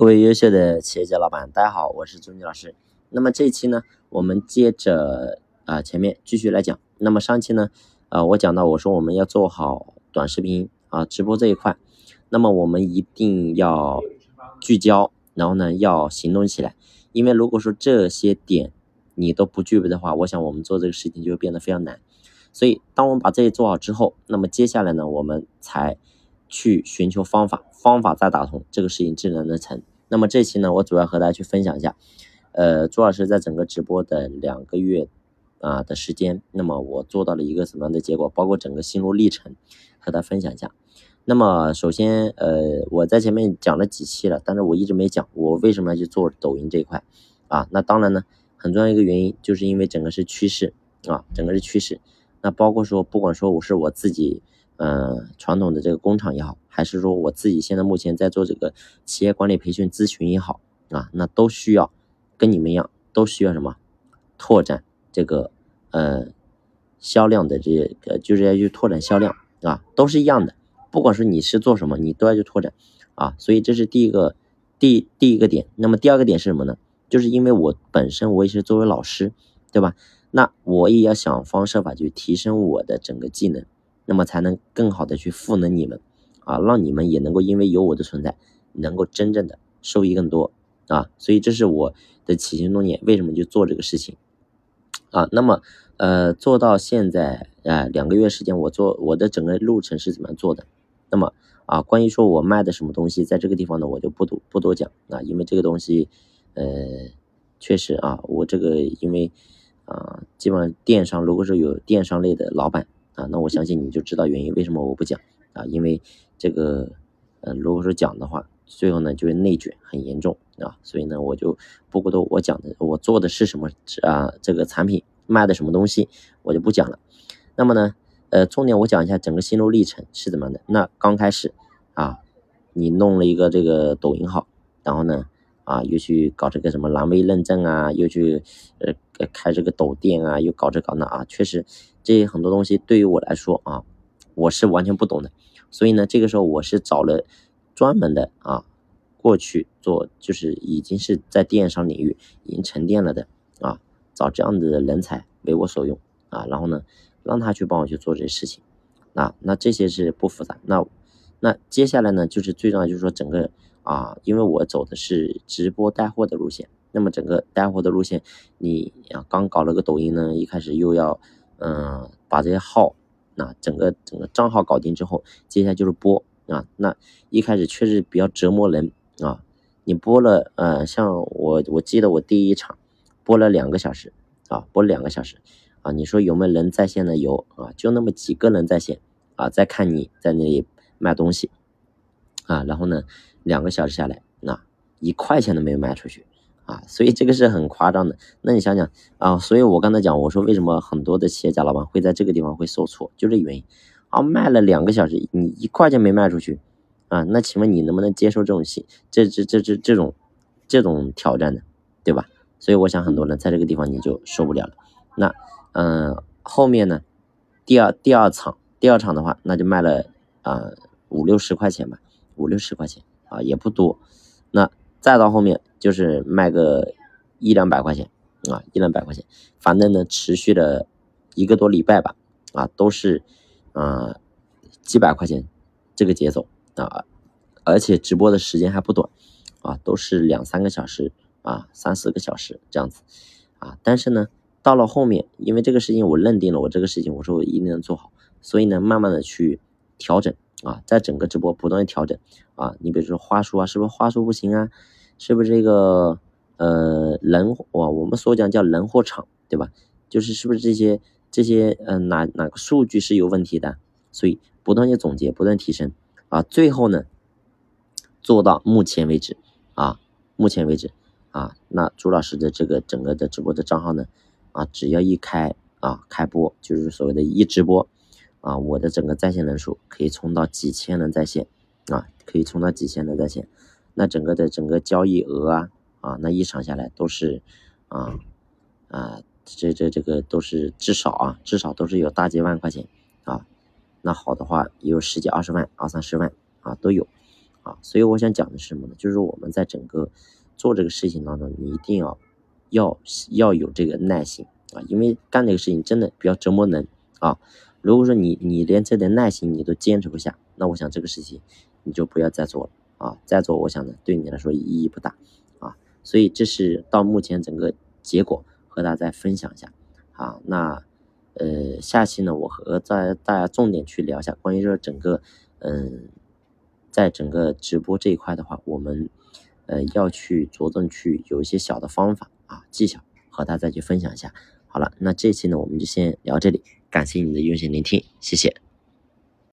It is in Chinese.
各位优秀的企业家老板，大家好，我是朱妮老师。那么这一期呢，我们接着啊前面继续来讲。那么上期呢，啊我讲到我说我们要做好短视频啊直播这一块，那么我们一定要聚焦，然后呢要行动起来。因为如果说这些点你都不具备的话，我想我们做这个事情就会变得非常难。所以当我们把这些做好之后，那么接下来呢，我们才去寻求方法，方法再打通，这个事情自然能成。那么这期呢，我主要和大家去分享一下，呃，朱老师在整个直播的两个月啊的时间，那么我做到了一个什么样的结果，包括整个心路历程，和大家分享一下。那么首先，呃，我在前面讲了几期了，但是我一直没讲我为什么要去做抖音这一块啊。那当然呢，很重要一个原因就是因为整个是趋势啊，整个是趋势。那包括说，不管说我是我自己。呃，传统的这个工厂也好，还是说我自己现在目前在做这个企业管理培训咨询也好啊，那都需要跟你们一样，都需要什么拓展这个呃销量的这个，就是要去拓展销量啊，都是一样的。不管是你是做什么，你都要去拓展啊。所以这是第一个第第一个点。那么第二个点是什么呢？就是因为我本身我也是作为老师，对吧？那我也要想方设法去提升我的整个技能。那么才能更好的去赋能你们，啊，让你们也能够因为有我的存在，能够真正的收益更多啊，所以这是我的起心动念，为什么去做这个事情啊？那么呃，做到现在啊两个月时间，我做我的整个路程是怎么做的？那么啊，关于说我卖的什么东西，在这个地方呢，我就不多不多讲啊，因为这个东西呃确实啊，我这个因为啊，基本上电商如果说有电商类的老板。啊，那我相信你就知道原因，为什么我不讲啊？因为这个，呃，如果说讲的话，最后呢就会内卷很严重啊，所以呢我就不过多我讲的，我做的是什么啊？这个产品卖的什么东西，我就不讲了。那么呢，呃，重点我讲一下整个心路历程是怎么样的。那刚开始啊，你弄了一个这个抖音号，然后呢，啊，又去搞这个什么蓝 V 认证啊，又去呃开这个抖店啊，又搞这搞那啊，确实。这些很多东西对于我来说啊，我是完全不懂的，所以呢，这个时候我是找了专门的啊，过去做就是已经是在电商领域已经沉淀了的啊，找这样子的人才为我所用啊，然后呢，让他去帮我去做这些事情啊，那这些是不复杂。那那接下来呢，就是最重要就是说整个啊，因为我走的是直播带货的路线，那么整个带货的路线，你啊刚搞了个抖音呢，一开始又要。嗯，把这些号，那整个整个账号搞定之后，接下来就是播啊。那一开始确实比较折磨人啊。你播了，呃，像我我记得我第一场播了两个小时啊，播两个小时啊。你说有没有人在线的？有啊，就那么几个人在线啊，在看你在那里卖东西啊。然后呢，两个小时下来，那一块钱都没有卖出去。啊，所以这个是很夸张的。那你想想啊，所以我刚才讲，我说为什么很多的企业家老板会在这个地方会受挫，就这原因啊。卖了两个小时，你一块钱没卖出去啊？那请问你能不能接受这种心这这这这这种这种挑战呢？对吧？所以我想很多人在这个地方你就受不了了。那嗯，后面呢，第二第二场第二场的话，那就卖了啊五六十块钱吧，五六十块钱啊也不多。那再到后面。就是卖个一两百块钱啊，一两百块钱，反正呢持续了一个多礼拜吧，啊，都是啊几百块钱这个节奏啊，而且直播的时间还不短啊，都是两三个小时啊，三四个小时这样子啊。但是呢，到了后面，因为这个事情我认定了，我这个事情我说我一定能做好，所以呢，慢慢的去调整啊，在整个直播不断的调整啊。你比如说话术啊，是不是话术不行啊？是不是这个呃人我？我们所讲叫人货场，对吧？就是是不是这些这些嗯哪哪个数据是有问题的？所以不断的总结，不断提升啊，最后呢做到目前为止啊，目前为止啊，那朱老师的这个整个的直播的账号呢啊，只要一开啊开播，就是所谓的一直播啊，我的整个在线人数可以冲到几千人在线啊，可以冲到几千人在线。那整个的整个交易额啊啊，那一场下来都是啊啊，这这这个都是至少啊，至少都是有大几万块钱啊。那好的话也有十几二十万、二三十万啊都有啊。所以我想讲的是什么呢？就是我们在整个做这个事情当中，你一定要要要有这个耐心啊，因为干这个事情真的比较折磨人啊。如果说你你连这点耐心你都坚持不下，那我想这个事情你就不要再做了啊，再做我想呢对你来说意义不大啊。所以这是到目前整个结果和大家再分享一下啊。那呃下期呢我和在大家重点去聊一下关于这整个嗯，在整个直播这一块的话，我们呃要去着重去有一些小的方法啊技巧和大家去分享一下。好了，那这期呢我们就先聊这里。感谢你的用心聆听，谢谢。